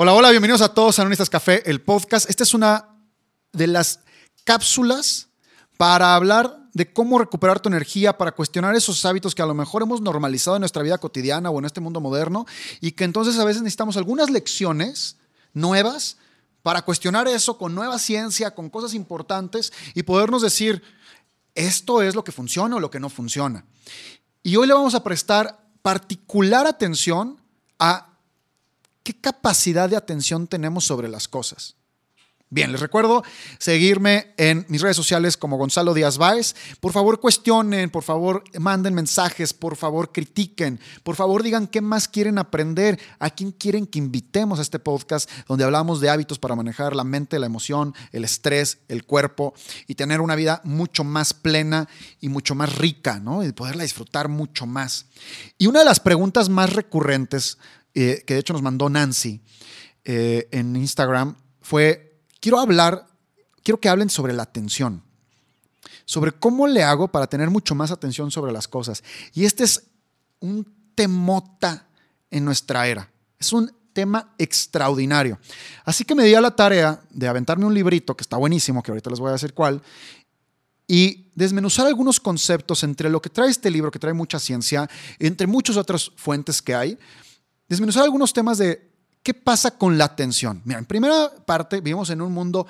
Hola, hola, bienvenidos a todos a Anonistas Café, el podcast. Esta es una de las cápsulas para hablar de cómo recuperar tu energía, para cuestionar esos hábitos que a lo mejor hemos normalizado en nuestra vida cotidiana o en este mundo moderno y que entonces a veces necesitamos algunas lecciones nuevas para cuestionar eso con nueva ciencia, con cosas importantes y podernos decir, esto es lo que funciona o lo que no funciona. Y hoy le vamos a prestar particular atención a ¿qué capacidad de atención tenemos sobre las cosas? Bien, les recuerdo seguirme en mis redes sociales como Gonzalo Díaz Báez. Por favor, cuestionen, por favor, manden mensajes, por favor, critiquen, por favor, digan qué más quieren aprender, a quién quieren que invitemos a este podcast donde hablamos de hábitos para manejar la mente, la emoción, el estrés, el cuerpo y tener una vida mucho más plena y mucho más rica, ¿no? Y poderla disfrutar mucho más. Y una de las preguntas más recurrentes que de hecho nos mandó Nancy eh, en Instagram, fue, quiero hablar, quiero que hablen sobre la atención, sobre cómo le hago para tener mucho más atención sobre las cosas. Y este es un temota en nuestra era. Es un tema extraordinario. Así que me di a la tarea de aventarme un librito que está buenísimo, que ahorita les voy a decir cuál, y desmenuzar algunos conceptos entre lo que trae este libro, que trae mucha ciencia, entre muchas otras fuentes que hay, desmenuzar algunos temas de qué pasa con la atención. Mira, en primera parte vivimos en un mundo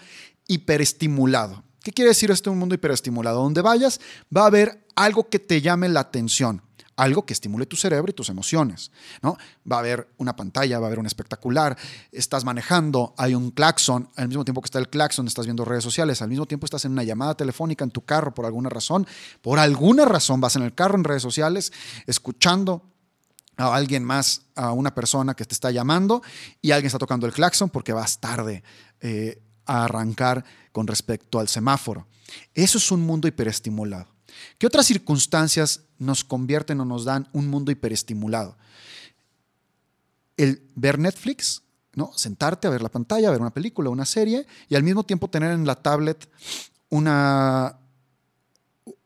hiperestimulado. ¿Qué quiere decir esto, un mundo hiperestimulado? Donde vayas va a haber algo que te llame la atención, algo que estimule tu cerebro y tus emociones, ¿no? Va a haber una pantalla, va a haber un espectacular, estás manejando, hay un claxon, al mismo tiempo que está el claxon estás viendo redes sociales, al mismo tiempo estás en una llamada telefónica en tu carro por alguna razón, por alguna razón vas en el carro en redes sociales escuchando a alguien más, a una persona que te está llamando y alguien está tocando el claxon porque vas tarde eh, a arrancar con respecto al semáforo. Eso es un mundo hiperestimulado. ¿Qué otras circunstancias nos convierten o nos dan un mundo hiperestimulado? El ver Netflix, ¿no? Sentarte a ver la pantalla, a ver una película, una serie y al mismo tiempo tener en la tablet una,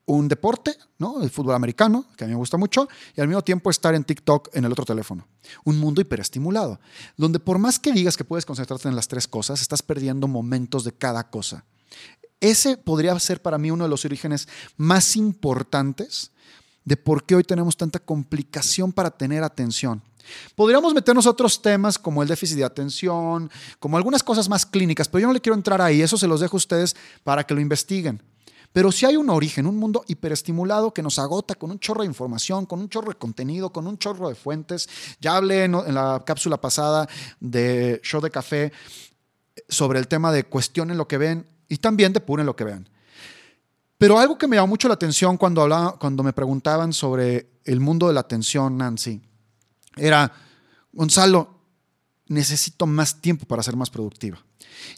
un deporte, ¿no? El fútbol americano, que a mí me gusta mucho, y al mismo tiempo estar en TikTok en el otro teléfono. Un mundo hiperestimulado, donde por más que digas que puedes concentrarte en las tres cosas, estás perdiendo momentos de cada cosa. Ese podría ser para mí uno de los orígenes más importantes de por qué hoy tenemos tanta complicación para tener atención. Podríamos meternos otros temas como el déficit de atención, como algunas cosas más clínicas, pero yo no le quiero entrar ahí, eso se los dejo a ustedes para que lo investiguen. Pero si hay un origen, un mundo hiperestimulado que nos agota con un chorro de información, con un chorro de contenido, con un chorro de fuentes. Ya hablé en, la cápsula pasada de Show de Café sobre el tema de cuestionen lo que ven y también depuren lo que vean. Pero algo que me llamó mucho la atención cuando, hablaba, cuando me preguntaban sobre el mundo de la atención, Nancy, era, Gonzalo, necesito más tiempo para ser más productiva.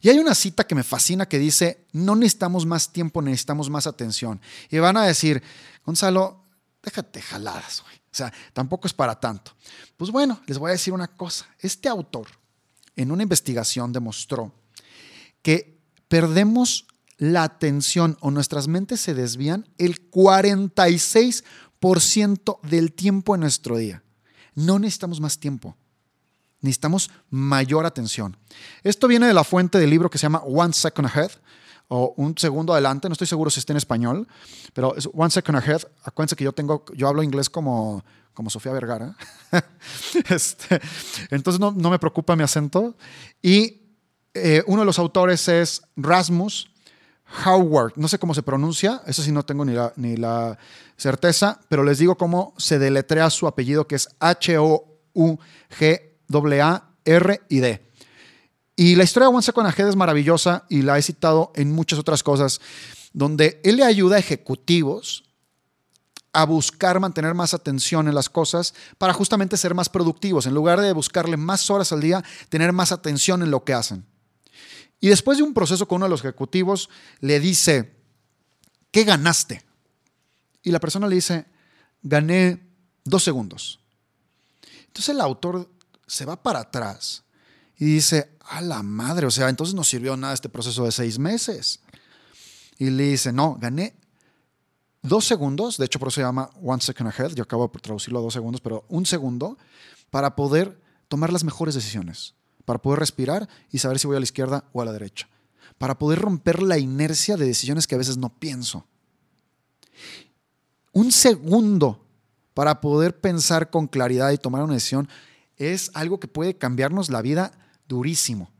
Y hay una cita que me fascina que dice, no necesitamos más tiempo, necesitamos más atención. Y van a decir, Gonzalo, déjate jaladas, güey. O sea, tampoco es para tanto. Pues bueno, les voy a decir una cosa. Este autor, en una investigación, demostró que perdemos la atención o nuestras mentes se desvían el 46% del tiempo en nuestro día. No necesitamos más tiempo. Necesitamos mayor atención. Esto viene de la fuente del libro que se llama One Second Ahead o Un Segundo Adelante. No estoy seguro si está en español, pero es One Second Ahead. Acuérdense que yo, tengo, yo hablo inglés como, como Sofía Vergara. este, entonces no, no, me preocupa mi acento. Y eh, uno de los autores es Rasmus Howard. No sé cómo se pronuncia, eso sí no tengo ni la, ni la certeza, pero les digo cómo se deletrea su apellido, que es H-O-U-G a, R y D. Y la historia de One Second Ahead es maravillosa y la he citado en muchas otras cosas, donde él le ayuda a ejecutivos a buscar mantener más atención en las cosas para justamente ser más productivos. En lugar de buscarle más horas al día, tener más atención en lo que hacen. Y después de un proceso con uno de los ejecutivos, le dice, ¿qué ganaste? Y la persona le dice, gané dos segundos. Entonces el autor se va para atrás y dice, a la madre, o sea, entonces no sirvió nada este proceso de seis meses. Y le dice, no, gané dos segundos, de hecho por eso se llama One Second Ahead, yo acabo de traducirlo a dos segundos, pero un segundo para poder tomar las mejores decisiones, para poder respirar y saber si voy a la izquierda o a la derecha, para poder romper la inercia de decisiones que a veces no pienso. Un segundo para poder pensar con claridad y tomar una decisión es algo que puede cambiarnos la vida durísimo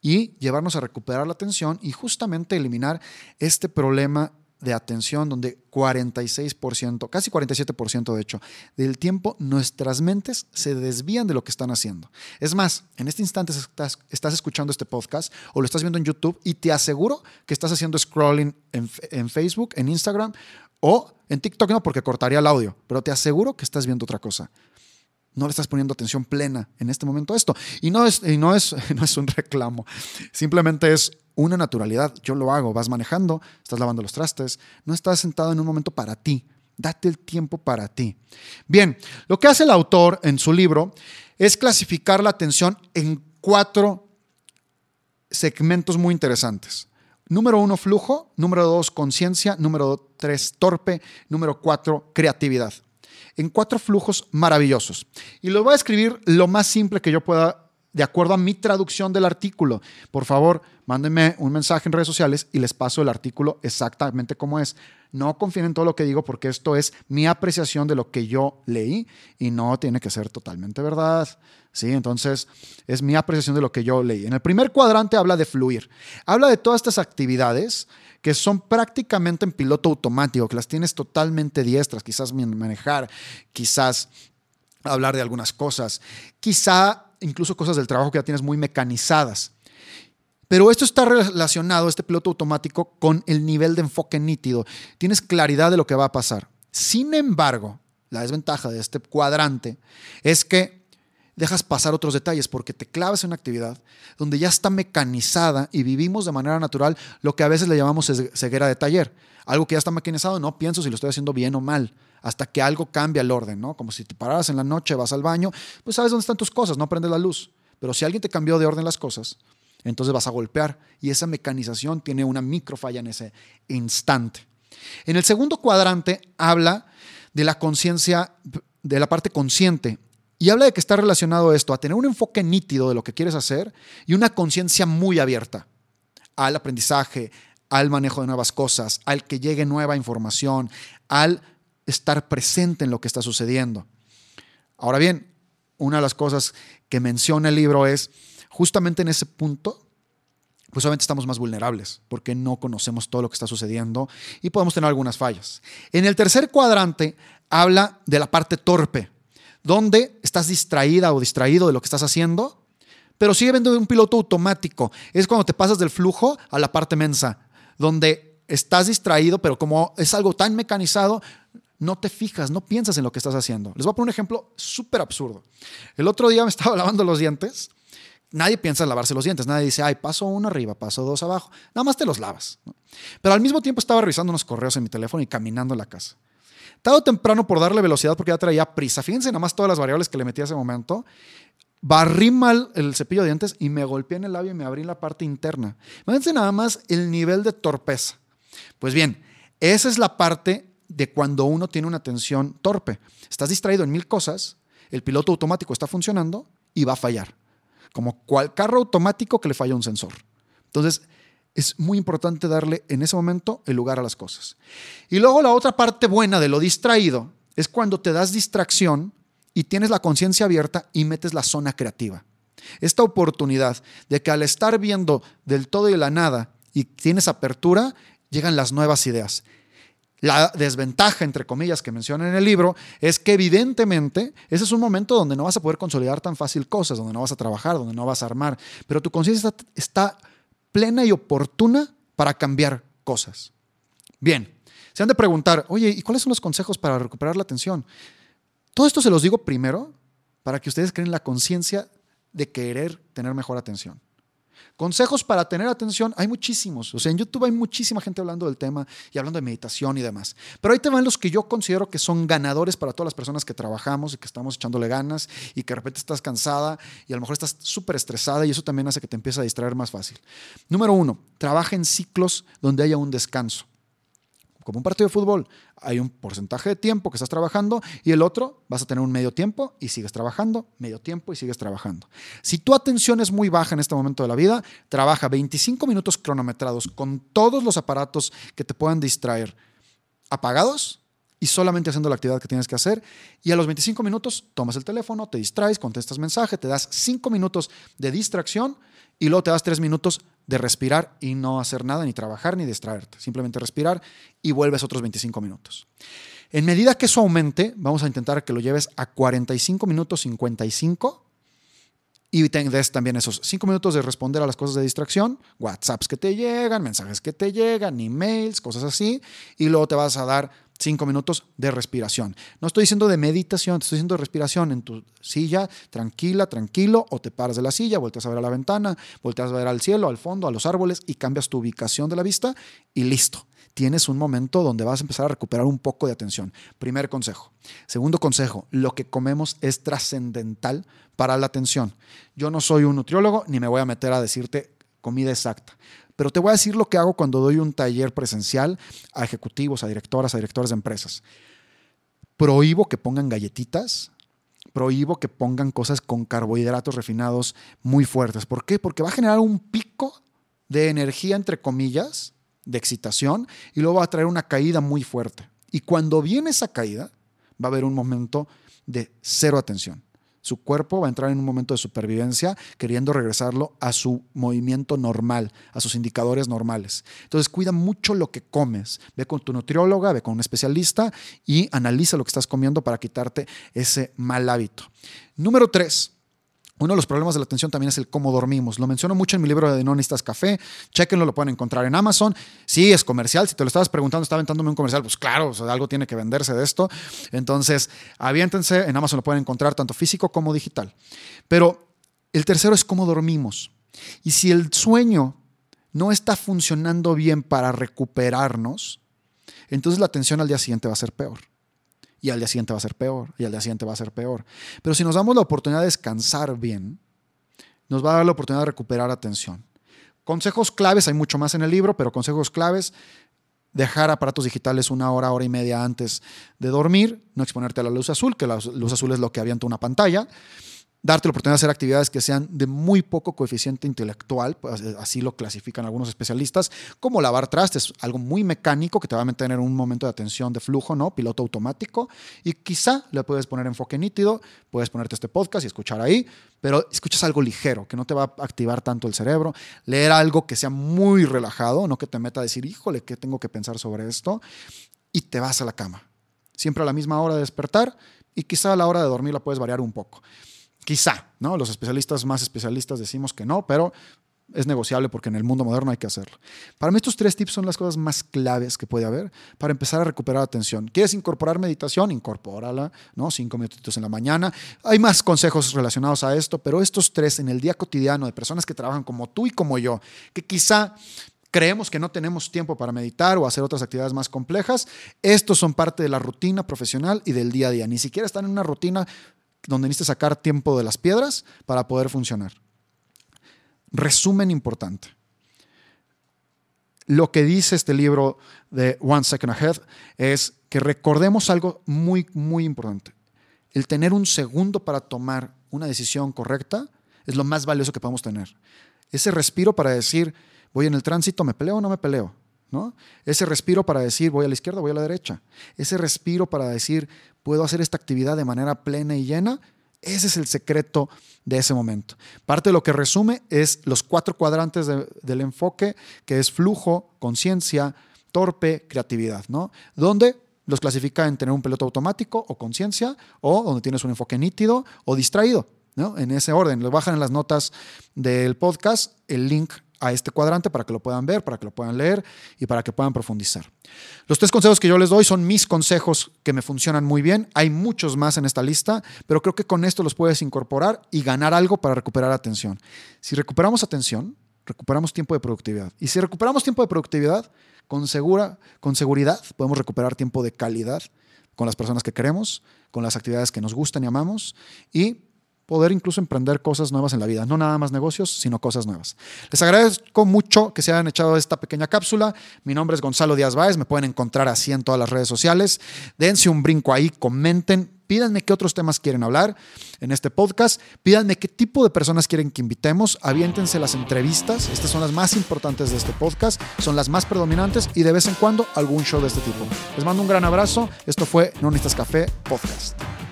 y llevarnos a recuperar la atención y justamente eliminar este problema de atención donde 46%, casi 47% de hecho, del tiempo nuestras mentes se desvían de lo que están haciendo. Es más, en este instante estás, estás escuchando este podcast o lo estás viendo en YouTube y te aseguro que estás haciendo scrolling en, en Facebook, en Instagram o en TikTok no porque cortaría el audio, pero te aseguro que estás viendo otra cosa no le estás poniendo atención plena en este momento a esto. Y no es, no es, no es un reclamo, simplemente es una naturalidad. Yo lo hago, vas manejando, estás lavando los trastes, no estás sentado en un momento para ti. Date el tiempo para ti. Bien, lo que hace el autor en su libro es clasificar la atención en cuatro segmentos muy interesantes. Número uno, flujo. Número dos, conciencia. Número tres, torpe. Número cuatro, creatividad en cuatro flujos maravillosos. Y los voy a escribir lo más simple que yo pueda de acuerdo a mi traducción del artículo. Por favor, mándenme un mensaje en redes sociales y les paso el artículo exactamente como es. No confíen en todo lo que digo porque esto es mi apreciación de lo que yo leí y no tiene que ser totalmente verdad. ¿sí? Entonces, es mi apreciación de lo que yo leí. En el primer cuadrante habla de fluir. Habla de todas estas actividades que son prácticamente en piloto automático, que las tienes totalmente diestras, quizás manejar, quizás hablar de algunas cosas, quizá incluso cosas del trabajo que ya tienes muy mecanizadas. Pero esto está relacionado, este piloto automático, con el nivel de enfoque nítido. Tienes claridad de lo que va a pasar. Sin embargo, la desventaja de este cuadrante es que dejas pasar otros detalles porque te clavas en una actividad donde ya está mecanizada y vivimos de manera natural lo que a veces le llamamos ceguera de taller. Algo que ya está mecanizado, no pienso si lo estoy haciendo bien o mal, hasta que algo cambia el orden, ¿no? Como si te pararas en la noche, vas al baño, pues sabes dónde están tus cosas, no prendes la luz. Pero si alguien te cambió de orden las cosas, entonces vas a golpear y esa mecanización tiene una microfalla en ese instante. En el segundo cuadrante habla de la conciencia, de la parte consciente y habla de que está relacionado esto a tener un enfoque nítido de lo que quieres hacer y una conciencia muy abierta al aprendizaje, al manejo de nuevas cosas, al que llegue nueva información, al estar presente en lo que está sucediendo. Ahora bien, una de las cosas que menciona el libro es justamente en ese punto, pues obviamente estamos más vulnerables porque no conocemos todo lo que está sucediendo y podemos tener algunas fallas. En el tercer cuadrante habla de la parte torpe, donde estás distraída o distraído de lo que estás haciendo, pero sigue viendo un piloto automático. Es cuando te pasas del flujo a la parte mensa, donde estás distraído, pero como es algo tan mecanizado, no te fijas, no piensas en lo que estás haciendo. Les voy a poner un ejemplo súper absurdo. El otro día me estaba lavando los dientes. Nadie piensa en lavarse los dientes. Nadie dice, ay, paso uno arriba, paso dos abajo. Nada más te los lavas. Pero al mismo tiempo estaba revisando unos correos en mi teléfono y caminando en la casa. Tarde temprano por darle velocidad porque ya traía prisa. Fíjense nada más todas las variables que le metí a ese momento. Barrí mal el cepillo de dientes y me golpeé en el labio y me abrí la parte interna. Fíjense nada más el nivel de torpeza. Pues bien, esa es la parte de cuando uno tiene una atención torpe. Estás distraído en mil cosas, el piloto automático está funcionando y va a fallar. Como cual carro automático que le falla un sensor. Entonces, es muy importante darle en ese momento el lugar a las cosas. Y luego la otra parte buena de lo distraído es cuando te das distracción y tienes la conciencia abierta y metes la zona creativa. Esta oportunidad de que al estar viendo del todo y la nada y tienes apertura, llegan las nuevas ideas. La desventaja, entre comillas, que menciona en el libro es que evidentemente ese es un momento donde no vas a poder consolidar tan fácil cosas, donde no vas a trabajar, donde no vas a armar, pero tu conciencia está plena y oportuna para cambiar cosas. Bien, se han de preguntar, oye, ¿y cuáles son los consejos para recuperar la atención? Todo esto se los digo primero para que ustedes creen la conciencia de querer tener mejor atención. Consejos para tener atención, hay muchísimos. O sea, en YouTube hay muchísima gente hablando del tema y hablando de meditación y demás. Pero ahí te van los que yo considero que son ganadores para todas las personas que trabajamos y que estamos echándole ganas y que de repente estás cansada y a lo mejor estás súper estresada y eso también hace que te empiece a distraer más fácil. Número uno, trabaja en ciclos donde haya un descanso. Como un partido de fútbol. Hay un porcentaje de tiempo que estás trabajando y el otro vas a tener un medio tiempo y sigues trabajando, medio tiempo y sigues trabajando. Si tu atención es muy baja en este momento de la vida, trabaja 25 minutos cronometrados con todos los aparatos que te puedan distraer apagados y solamente haciendo la actividad que tienes que hacer. Y a los 25 minutos tomas el teléfono, te distraes, contestas mensaje, te das 5 minutos de distracción y luego te das 3 minutos de respirar y no hacer nada, ni trabajar, ni distraerte. Simplemente respirar y vuelves otros 25 minutos. En medida que eso aumente, vamos a intentar que lo lleves a 45 minutos 55 y des también esos 5 minutos de responder a las cosas de distracción, WhatsApps que te llegan, mensajes que te llegan, emails, cosas así, y luego te vas a dar cinco minutos de respiración. No estoy diciendo de meditación, te estoy diciendo de respiración en tu silla, tranquila, tranquilo, o te paras de la silla, volteas a ver a la ventana, volteas a ver al cielo, al fondo, a los árboles y cambias tu ubicación de la vista y listo. Tienes un momento donde vas a empezar a recuperar un poco de atención. Primer consejo. Segundo consejo, lo que comemos es trascendental para la atención. Yo no soy un nutriólogo ni me voy a meter a decirte comida exacta. Pero te voy a decir lo que hago cuando doy un taller presencial a ejecutivos, a directoras, a directores de empresas. Prohíbo que pongan galletitas, prohíbo que pongan cosas con carbohidratos refinados muy fuertes. ¿Por qué? Porque va a generar un pico de energía, entre comillas, de excitación, y luego va a traer una caída muy fuerte. Y cuando viene esa caída, va a haber un momento de cero atención. Su cuerpo va a entrar en un momento de supervivencia queriendo regresarlo a su movimiento normal, a sus indicadores normales. Entonces cuida mucho lo que comes. Ve con tu nutrióloga, ve con un especialista y analiza lo que estás comiendo para quitarte ese mal hábito. Número tres, uno de los problemas de la atención también es el cómo dormimos. Lo menciono mucho en mi libro de No necesitas café. Chequenlo, lo pueden encontrar en Amazon. Sí, es comercial. Si te lo estabas preguntando, estaba aventándome un comercial, pues claro, algo tiene que venderse de esto. Entonces, aviéntense. En Amazon lo pueden encontrar tanto físico como digital. Pero el tercero es cómo dormimos. Y si el sueño no está funcionando bien para recuperarnos, entonces la atención al día siguiente va a ser peor y al día siguiente va a ser peor, y al día siguiente va a ser peor. Pero si nos damos la oportunidad de descansar bien, nos va a dar la oportunidad de recuperar atención. Consejos claves, hay mucho más en el libro, pero consejos claves, dejar aparatos digitales una hora, hora y media antes de dormir, no exponerte a la luz azul, que la luz azul es lo que avienta una pantalla darte la oportunidad de hacer actividades que sean de muy poco coeficiente intelectual, pues, eh, así lo clasifican algunos especialistas, como lavar trastes, algo muy mecánico que te va a mantener un momento de atención de flujo, ¿no? Piloto automático, y quizá le puedes poner enfoque nítido, puedes ponerte este podcast y escuchar ahí, pero escuchas algo ligero, que no te va a activar tanto el cerebro, leer algo que sea muy relajado, no que te meta a decir, híjole, ¿qué tengo que pensar sobre esto? Y te vas a la cama. Siempre a la misma hora de despertar y quizá a la hora de dormir la puedes variar un poco. Quizá, ¿no? Los especialistas más especialistas decimos que no, pero es negociable porque en el mundo moderno hay que hacerlo. Para mí estos tres tips son las cosas más claves que puede haber para empezar a recuperar atención. ¿Quieres incorporar meditación? Incorpórala, ¿no? Cinco minutitos en la mañana. Hay más consejos relacionados a esto, pero estos tres en el día cotidiano de personas que trabajan como tú y como yo, que quizá creemos que no tenemos tiempo para meditar o hacer otras actividades más complejas, estos son parte de la rutina profesional y del día a día. Ni siquiera están en una rutina donde necesitas sacar tiempo de las piedras para poder funcionar. Resumen importante. Lo que dice este libro de One Second Ahead es que recordemos algo muy, muy importante. El tener un segundo para tomar una decisión correcta es lo más valioso que podemos tener. Ese respiro para decir, voy en el tránsito, ¿me peleo o no me peleo? ¿No? Ese respiro para decir, voy a la izquierda, voy a la derecha. Ese respiro para decir, puedo hacer esta actividad de manera plena y llena, ese es el secreto de ese momento. Parte de lo que resume es los cuatro cuadrantes del enfoque, que es flujo, conciencia, torpe, creatividad, ¿no? Donde los clasifica en tener un piloto automático o conciencia, o donde tienes un enfoque nítido o distraído, ¿no? En ese orden. Lo bajan en las notas del podcast el link a este cuadrante para que lo puedan ver, para que lo puedan leer y para que puedan profundizar. Los tres consejos que yo les doy son mis consejos que me funcionan muy bien. Hay muchos más en esta lista, pero creo que con esto los puedes incorporar y ganar algo para recuperar atención. Si recuperamos atención, recuperamos tiempo de productividad. Y si recuperamos tiempo de productividad, con, segura, con seguridad podemos recuperar tiempo de calidad con las personas que queremos, con las actividades que nos gustan y amamos y poder incluso emprender cosas nuevas en la vida. No nada más negocios, sino cosas nuevas. Les agradezco mucho que se hayan echado esta pequeña cápsula. Mi nombre es Gonzalo Díaz Báez. Me pueden encontrar así en todas las redes sociales. Dense un brinco ahí, comenten. Pídanme qué otros temas quieren hablar en este podcast. Pídanme qué tipo de personas quieren que invitemos. Aviéntense las entrevistas. Estas son las más importantes de este podcast. Son las más predominantes y de vez en cuando algún show de este tipo. Les mando un gran abrazo. Esto fue No Necesitas Café Podcast.